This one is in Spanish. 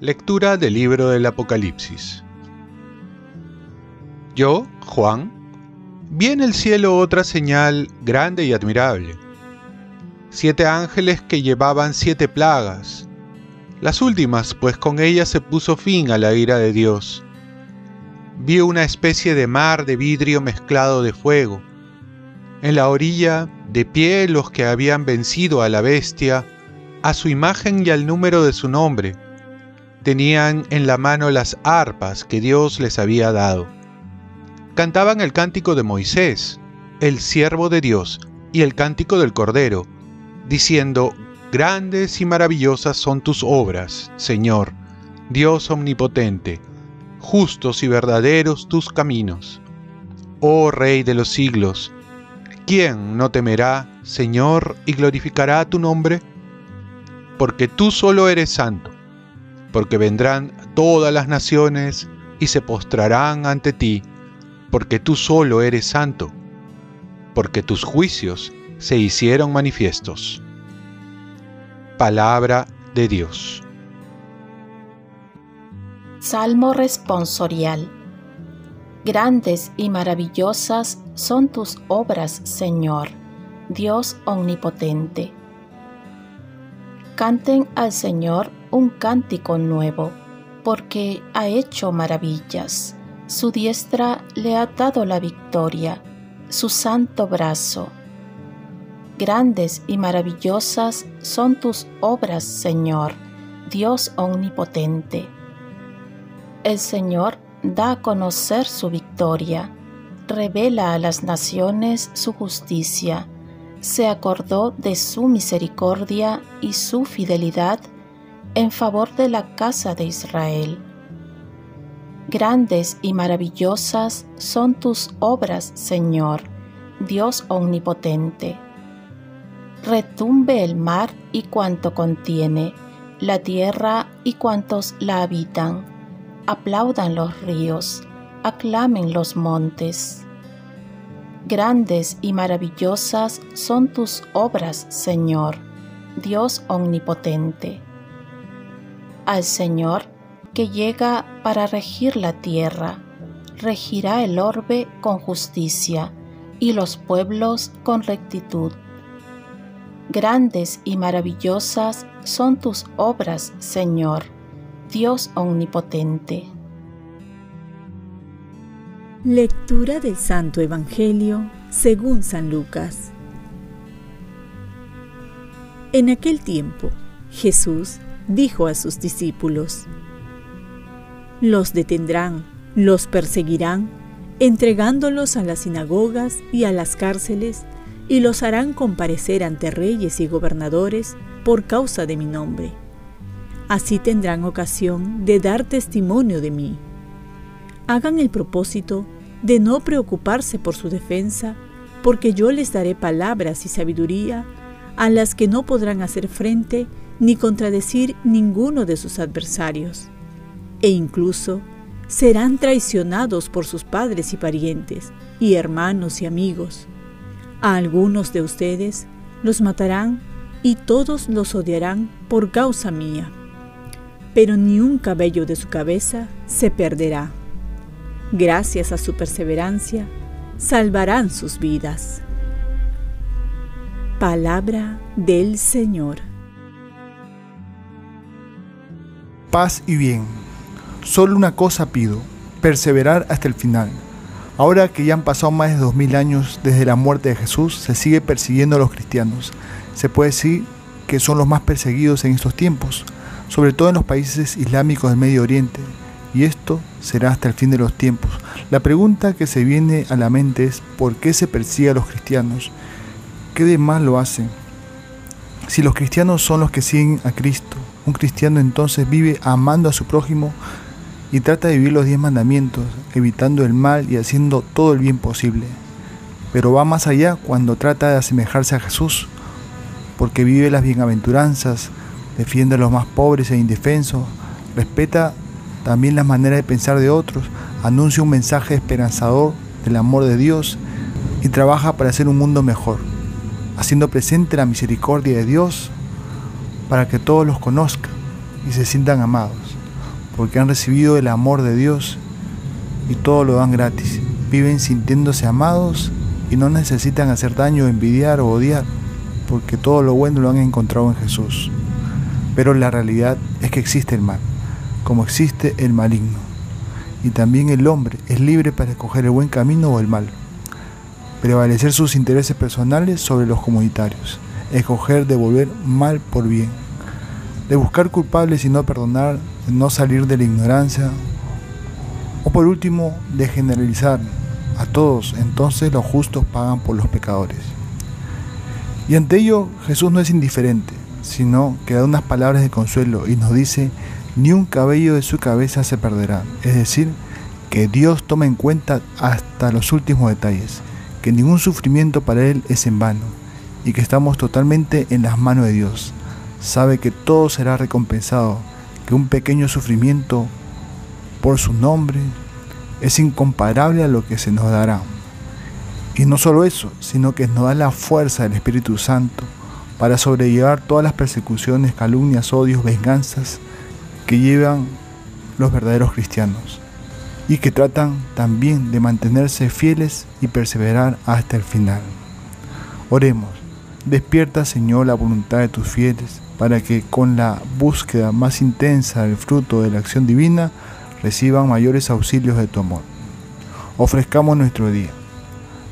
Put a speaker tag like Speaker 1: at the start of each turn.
Speaker 1: Lectura del libro del Apocalipsis. Yo, Juan, vi en el cielo otra señal grande y admirable. Siete ángeles que llevaban siete plagas, las últimas, pues con ellas se puso fin a la ira de Dios. Vi una especie de mar de vidrio mezclado de fuego. En la orilla, de pie los que habían vencido a la bestia, a su imagen y al número de su nombre tenían en la mano las arpas que Dios les había dado. Cantaban el cántico de Moisés, el siervo de Dios, y el cántico del Cordero, diciendo, Grandes y maravillosas son tus obras, Señor, Dios omnipotente, justos y verdaderos tus caminos. Oh Rey de los siglos, ¿quién no temerá, Señor, y glorificará tu nombre? Porque tú solo eres santo porque vendrán todas las naciones y se postrarán ante ti, porque tú solo eres santo, porque tus juicios se hicieron manifiestos. Palabra de Dios.
Speaker 2: Salmo responsorial. Grandes y maravillosas son tus obras, Señor, Dios omnipotente. Canten al Señor un cántico nuevo, porque ha hecho maravillas. Su diestra le ha dado la victoria, su santo brazo. Grandes y maravillosas son tus obras, Señor, Dios omnipotente. El Señor da a conocer su victoria, revela a las naciones su justicia, se acordó de su misericordia y su fidelidad en favor de la casa de Israel. Grandes y maravillosas son tus obras, Señor, Dios omnipotente. Retumbe el mar y cuanto contiene, la tierra y cuantos la habitan. Aplaudan los ríos, aclamen los montes. Grandes y maravillosas son tus obras, Señor, Dios omnipotente al Señor que llega para regir la tierra. Regirá el orbe con justicia y los pueblos con rectitud. Grandes y maravillosas son tus obras, Señor, Dios omnipotente.
Speaker 3: Lectura del Santo Evangelio según San Lucas. En aquel tiempo, Jesús dijo a sus discípulos, Los detendrán, los perseguirán, entregándolos a las sinagogas y a las cárceles, y los harán comparecer ante reyes y gobernadores por causa de mi nombre. Así tendrán ocasión de dar testimonio de mí. Hagan el propósito de no preocuparse por su defensa, porque yo les daré palabras y sabiduría a las que no podrán hacer frente ni contradecir ninguno de sus adversarios, e incluso serán traicionados por sus padres y parientes, y hermanos y amigos. A algunos de ustedes los matarán y todos los odiarán por causa mía. Pero ni un cabello de su cabeza se perderá. Gracias a su perseverancia, salvarán sus vidas. Palabra del Señor.
Speaker 4: paz y bien. Solo una cosa pido, perseverar hasta el final. Ahora que ya han pasado más de dos mil años desde la muerte de Jesús, se sigue persiguiendo a los cristianos. Se puede decir que son los más perseguidos en estos tiempos, sobre todo en los países islámicos del Medio Oriente, y esto será hasta el fin de los tiempos. La pregunta que se viene a la mente es ¿por qué se persigue a los cristianos? ¿Qué de mal lo hacen? Si los cristianos son los que siguen a Cristo, un cristiano entonces vive amando a su prójimo y trata de vivir los diez mandamientos, evitando el mal y haciendo todo el bien posible. Pero va más allá cuando trata de asemejarse a Jesús, porque vive las bienaventuranzas, defiende a los más pobres e indefensos, respeta también las maneras de pensar de otros, anuncia un mensaje esperanzador del amor de Dios y trabaja para hacer un mundo mejor, haciendo presente la misericordia de Dios para que todos los conozcan y se sientan amados, porque han recibido el amor de Dios y todo lo dan gratis. Viven sintiéndose amados y no necesitan hacer daño, envidiar o odiar, porque todo lo bueno lo han encontrado en Jesús. Pero la realidad es que existe el mal, como existe el maligno. Y también el hombre es libre para escoger el buen camino o el mal. Prevalecer sus intereses personales sobre los comunitarios. Escoger devolver mal por bien. De buscar culpables y no perdonar, de no salir de la ignorancia. O por último, de generalizar a todos, entonces los justos pagan por los pecadores. Y ante ello Jesús no es indiferente sino que da unas palabras de consuelo y nos dice, ni un cabello de su cabeza se perderá. Es decir, que Dios toma en cuenta hasta los últimos detalles, que ningún sufrimiento para Él es en vano y que estamos totalmente en las manos de Dios. Sabe que todo será recompensado, que un pequeño sufrimiento por su nombre es incomparable a lo que se nos dará. Y no solo eso, sino que nos da la fuerza del Espíritu Santo para sobrellevar todas las persecuciones, calumnias, odios, venganzas que llevan los verdaderos cristianos y que tratan también de mantenerse fieles y perseverar hasta el final. Oremos, despierta Señor la voluntad de tus fieles para que con la búsqueda más intensa del fruto de la acción divina reciban mayores auxilios de tu amor. Ofrezcamos nuestro día